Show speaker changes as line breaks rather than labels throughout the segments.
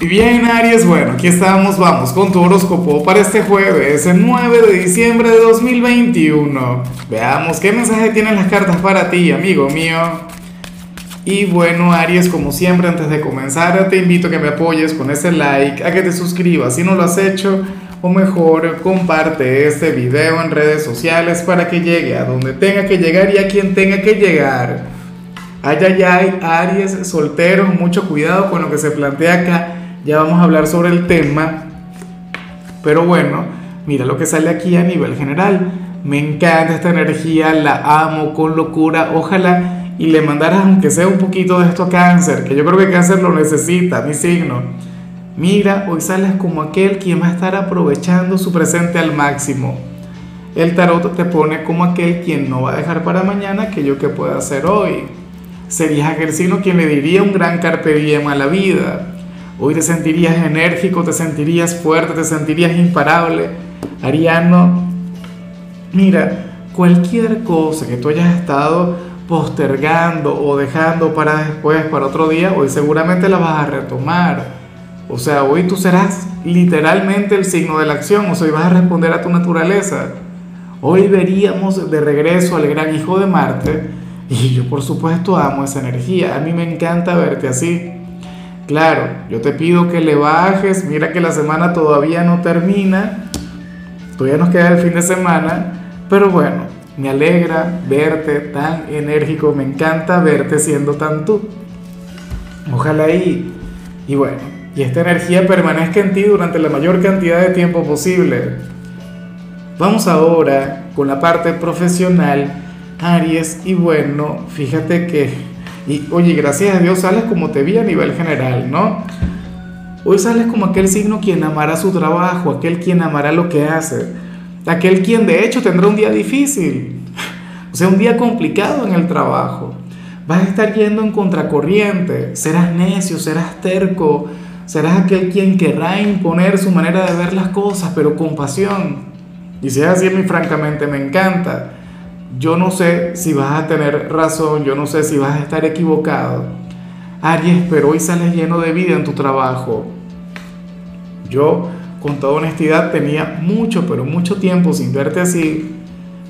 Bien, Aries, bueno, aquí estamos, vamos con tu horóscopo para este jueves, el 9 de diciembre de 2021. Veamos qué mensaje tienen las cartas para ti, amigo mío. Y bueno, Aries, como siempre, antes de comenzar, te invito a que me apoyes con ese like, a que te suscribas si no lo has hecho, o mejor, comparte este video en redes sociales para que llegue a donde tenga que llegar y a quien tenga que llegar. Ay, ay, ay, Aries, solteros, mucho cuidado con lo que se plantea acá ya vamos a hablar sobre el tema. Pero bueno, mira lo que sale aquí a nivel general. Me encanta esta energía, la amo con locura. Ojalá y le mandaras, aunque sea un poquito de esto a cáncer, que yo creo que cáncer lo necesita, mi signo. Mira, hoy sales como aquel quien va a estar aprovechando su presente al máximo. El tarot te pone como aquel quien no va a dejar para mañana aquello que pueda hacer hoy. Serías aquel signo quien le diría un gran carpe diem a la vida Hoy te sentirías enérgico, te sentirías fuerte, te sentirías imparable. Ariano, mira, cualquier cosa que tú hayas estado postergando o dejando para después, para otro día, hoy seguramente la vas a retomar. O sea, hoy tú serás literalmente el signo de la acción, o sea, hoy vas a responder a tu naturaleza. Hoy veríamos de regreso al gran hijo de Marte y yo por supuesto amo esa energía, a mí me encanta verte así. Claro, yo te pido que le bajes, mira que la semana todavía no termina, todavía nos queda el fin de semana, pero bueno, me alegra verte tan enérgico, me encanta verte siendo tan tú. Ojalá y, y bueno, y esta energía permanezca en ti durante la mayor cantidad de tiempo posible. Vamos ahora con la parte profesional, Aries, y bueno, fíjate que y oye, gracias a Dios sales como te vi a nivel general, ¿no? Hoy sales como aquel signo quien amará su trabajo, aquel quien amará lo que hace, aquel quien de hecho tendrá un día difícil, o sea, un día complicado en el trabajo. Vas a estar yendo en contracorriente, serás necio, serás terco, serás aquel quien querrá imponer su manera de ver las cosas, pero con pasión. Y si es así, a mí francamente me encanta yo no sé si vas a tener razón, yo no sé si vas a estar equivocado. Aries, pero hoy sales lleno de vida en tu trabajo. Yo, con toda honestidad, tenía mucho, pero mucho tiempo sin verte así.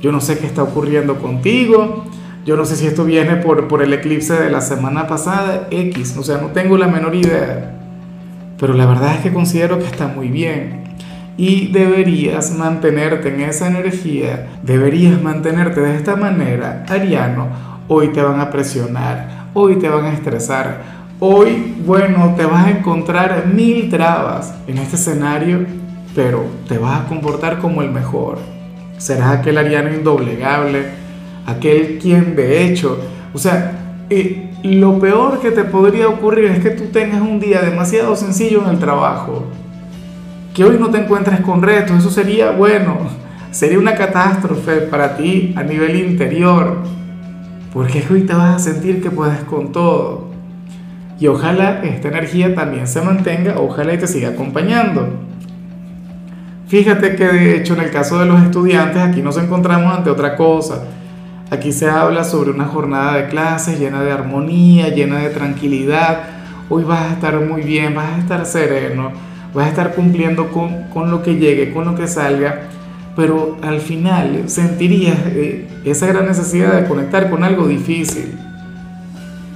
Yo no sé qué está ocurriendo contigo. Yo no sé si esto viene por, por el eclipse de la semana pasada, X. O sea, no tengo la menor idea. Pero la verdad es que considero que está muy bien y deberías mantenerte en esa energía, deberías mantenerte de esta manera, Ariano, hoy te van a presionar, hoy te van a estresar, hoy, bueno, te vas a encontrar mil trabas en este escenario, pero te vas a comportar como el mejor. Serás aquel Ariano indoblegable, aquel quien de hecho, o sea, eh, lo peor que te podría ocurrir es que tú tengas un día demasiado sencillo en el trabajo que hoy no te encuentres con retos, eso sería, bueno, sería una catástrofe para ti a nivel interior, porque hoy te vas a sentir que puedes con todo. Y ojalá esta energía también se mantenga, ojalá y te siga acompañando. Fíjate que de hecho en el caso de los estudiantes aquí nos encontramos ante otra cosa. Aquí se habla sobre una jornada de clases llena de armonía, llena de tranquilidad. Hoy vas a estar muy bien, vas a estar sereno vas a estar cumpliendo con, con lo que llegue, con lo que salga, pero al final sentirías eh, esa gran necesidad de conectar con algo difícil.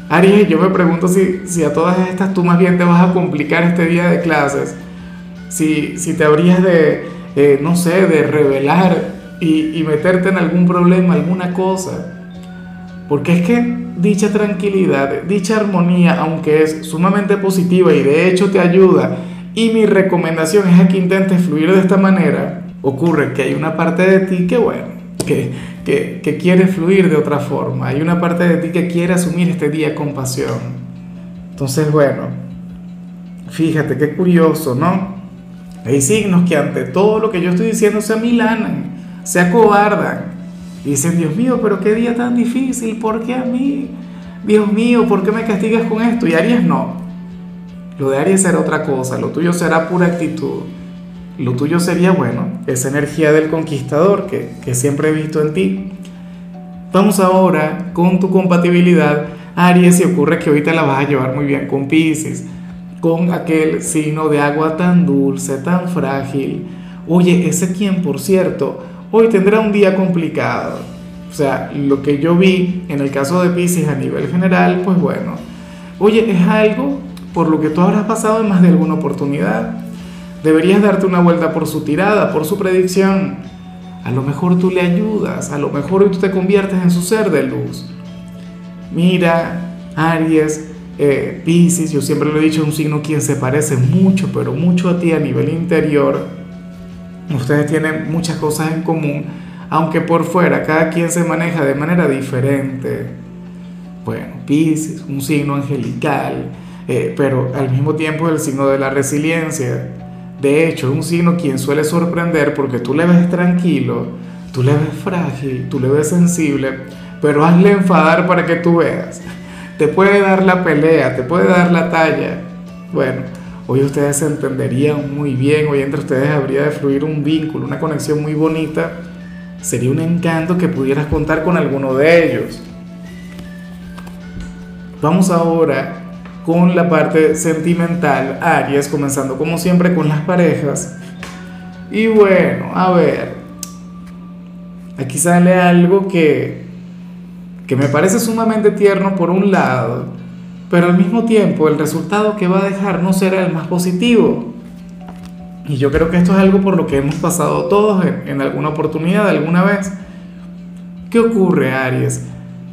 Aries, yo me pregunto si, si, a todas estas tú más bien te vas a complicar este día de clases, si, si te habrías de, eh, no sé, de revelar y, y meterte en algún problema, alguna cosa. Porque es que dicha tranquilidad, dicha armonía, aunque es sumamente positiva y de hecho te ayuda y mi recomendación es que intentes fluir de esta manera. Ocurre que hay una parte de ti que, bueno, que, que, que quiere fluir de otra forma. Hay una parte de ti que quiere asumir este día con pasión. Entonces, bueno, fíjate qué curioso, ¿no? Hay signos que ante todo lo que yo estoy diciendo se amilanan, se acobardan. dicen, Dios mío, pero qué día tan difícil, ¿por qué a mí? Dios mío, ¿por qué me castigas con esto? Y Aries no. Lo de Aries será otra cosa, lo tuyo será pura actitud. Lo tuyo sería, bueno, esa energía del conquistador que, que siempre he visto en ti. Vamos ahora con tu compatibilidad, Aries, y ocurre que ahorita la vas a llevar muy bien con Pisces. con aquel signo de agua tan dulce, tan frágil. Oye, ese quien, por cierto, hoy tendrá un día complicado. O sea, lo que yo vi en el caso de Pisces a nivel general, pues bueno, oye, es algo por lo que tú habrás pasado en más de alguna oportunidad. Deberías darte una vuelta por su tirada, por su predicción. A lo mejor tú le ayudas, a lo mejor tú te conviertes en su ser de luz. Mira, Aries, eh, Pisces, yo siempre lo he dicho, un signo quien se parece mucho, pero mucho a ti a nivel interior. Ustedes tienen muchas cosas en común, aunque por fuera cada quien se maneja de manera diferente. Bueno, Pisces, un signo angelical, eh, pero al mismo tiempo el signo de la resiliencia. De hecho, es un signo quien suele sorprender porque tú le ves tranquilo, tú le ves frágil, tú le ves sensible, pero hazle enfadar para que tú veas te puede dar la pelea, te puede dar la talla. Bueno, hoy ustedes se entenderían muy bien, hoy entre ustedes habría de fluir un vínculo, una conexión muy bonita. Sería un encanto que pudieras contar con alguno de ellos. Vamos ahora con la parte sentimental, Aries, comenzando como siempre con las parejas. Y bueno, a ver, aquí sale algo que que me parece sumamente tierno por un lado, pero al mismo tiempo el resultado que va a dejar no será el más positivo. Y yo creo que esto es algo por lo que hemos pasado todos en, alguna oportunidad, alguna vez. ¿Qué ocurre, Aries?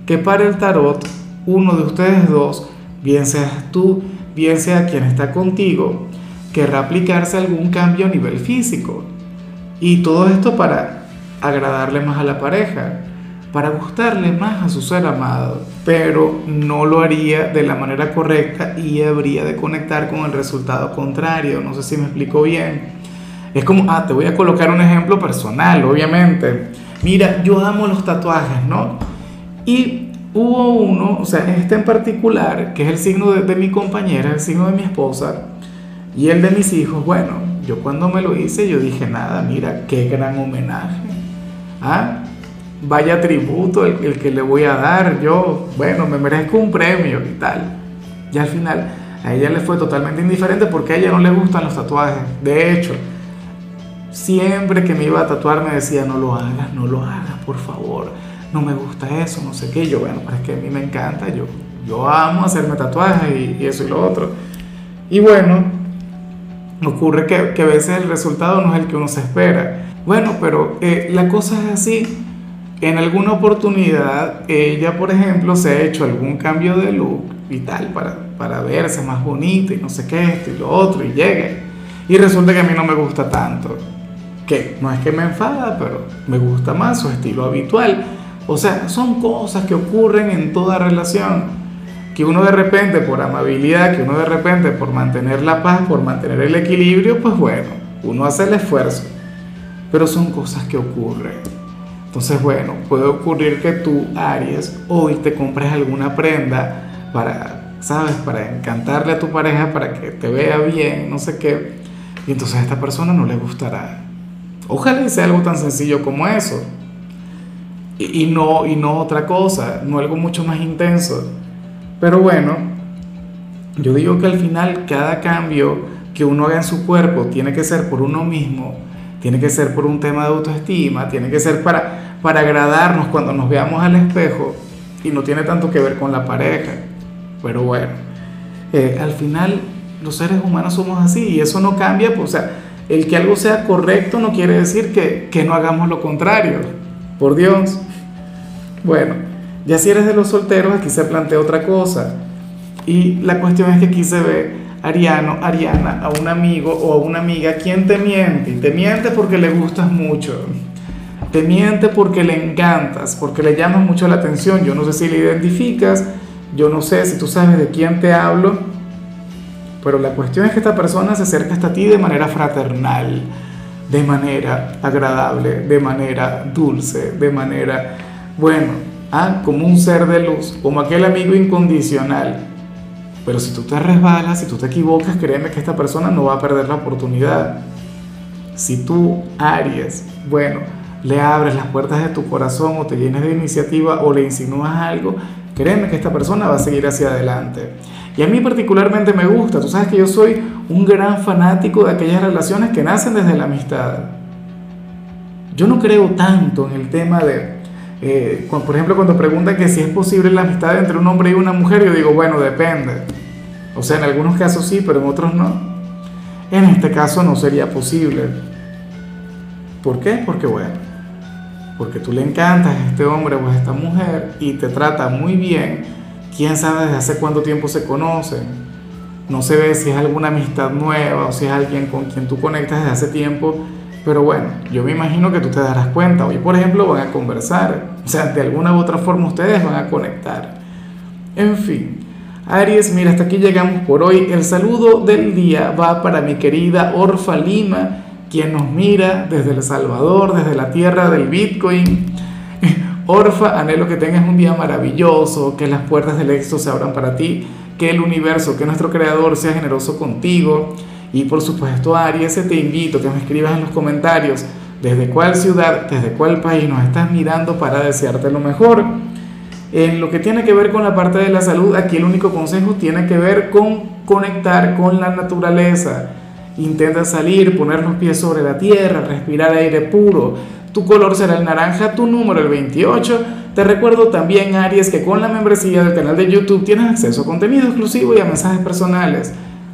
Que para el tarot, uno de ustedes dos, bien seas tú, bien sea quien está contigo, querrá aplicarse algún cambio a nivel físico. Y todo esto para agradarle más a la pareja para gustarle más a su ser amado, pero no lo haría de la manera correcta y habría de conectar con el resultado contrario. No sé si me explico bien. Es como, ah, te voy a colocar un ejemplo personal, obviamente. Mira, yo amo los tatuajes, ¿no? Y hubo uno, o sea, este en particular, que es el signo de, de mi compañera, el signo de mi esposa, y el de mis hijos, bueno, yo cuando me lo hice, yo dije, nada, mira, qué gran homenaje. ¿Ah? vaya tributo el, que le voy a dar, yo, bueno, me merezco un premio y tal. Y al final a ella le fue totalmente indiferente porque a ella no le gustan los tatuajes. De hecho, siempre que me iba a tatuar me decía, no lo hagas, no lo hagas, por favor, no me gusta eso, no sé qué. Yo, bueno, pero es que a mí me encanta, yo, yo amo hacerme tatuajes y, eso y lo otro. Y bueno, ocurre que, que, a veces el resultado no es el que uno se espera. Bueno, pero eh, la cosa es así en alguna oportunidad ella, por ejemplo, se ha hecho algún cambio de look y tal para, para verse más bonita y no sé qué, esto y lo otro, y llega. Y resulta que a mí no me gusta tanto. Que no es que me enfada, pero me gusta más su estilo habitual. O sea, son cosas que ocurren en toda relación. Que uno de repente, por amabilidad, que uno de repente, por mantener la paz, por mantener el equilibrio, pues bueno, uno hace el esfuerzo. Pero son cosas que ocurren. Entonces, bueno, puede ocurrir que tú, Aries, hoy te compres alguna prenda para, ¿sabes? Para encantarle a tu pareja, para que te vea bien, no sé qué. Y entonces a esta persona no le gustará. Ojalá sea algo tan sencillo como eso. Y, no, y no otra cosa, no algo mucho más intenso. Pero bueno, yo digo que al final cada cambio que uno haga en su cuerpo tiene que ser por uno mismo, tiene que ser por un tema de autoestima, tiene que ser para, para agradarnos cuando nos veamos al espejo y no tiene tanto que ver con la pareja. Pero bueno, eh, al final los seres humanos somos así y eso no cambia, pues, o sea, el que algo sea correcto no quiere decir que, que no hagamos lo contrario, por Dios. Bueno, ya si eres de los solteros, aquí se plantea otra cosa. Y la cuestión es que aquí se ve Ariano, Ariana, a un amigo o a una amiga quien te miente. Te miente porque le gustas mucho. Te miente porque le encantas, porque le llamas mucho la atención. Yo no sé si le identificas, yo no sé si tú sabes de quién te hablo, pero la cuestión es que esta persona se acerca hasta ti de manera fraternal, de manera agradable, de manera dulce, de manera, bueno, ah, como un ser de luz, como aquel amigo incondicional. Pero si tú te resbalas, si tú te equivocas, créeme que esta persona no va a perder la oportunidad. Si tú, Aries, bueno, le abres las puertas de tu corazón o te llenes de iniciativa o le insinúas algo, créeme que esta persona va a seguir hacia adelante. Y a mí particularmente me gusta, tú sabes que yo soy un gran fanático de aquellas relaciones que nacen desde la amistad. Yo no creo tanto en el tema de, eh, por ejemplo, cuando preguntan que si es posible la amistad entre un hombre y una mujer, yo digo, bueno, depende. O sea, en algunos casos sí, pero en otros no. En este caso no sería posible. ¿Por qué? Porque bueno, porque tú le encantas a este hombre o a esta mujer y te trata muy bien quién sabe desde hace cuánto tiempo se conocen. No se ve si es alguna amistad nueva o si es alguien con quien tú conectas desde hace tiempo. Pero bueno, yo me imagino que tú te darás cuenta. Hoy, por ejemplo, van a conversar. O sea, de alguna u otra forma ustedes van a conectar. En fin. Aries, mira, hasta aquí llegamos por hoy. El saludo del día va para mi querida Orfa Lima, quien nos mira desde El Salvador, desde la tierra del Bitcoin. Orfa, anhelo que tengas un día maravilloso, que las puertas del éxito se abran para ti, que el universo, que nuestro creador sea generoso contigo. Y por supuesto, Aries, te invito a que me escribas en los comentarios desde cuál ciudad, desde cuál país nos estás mirando para desearte lo mejor. En lo que tiene que ver con la parte de la salud, aquí el único consejo tiene que ver con conectar con la naturaleza. Intenta salir, poner los pies sobre la tierra, respirar aire puro tu color será el naranja, tu número el 28. Te recuerdo también, Aries, que con la membresía del canal de YouTube tienes acceso a contenido exclusivo y a mensajes personales.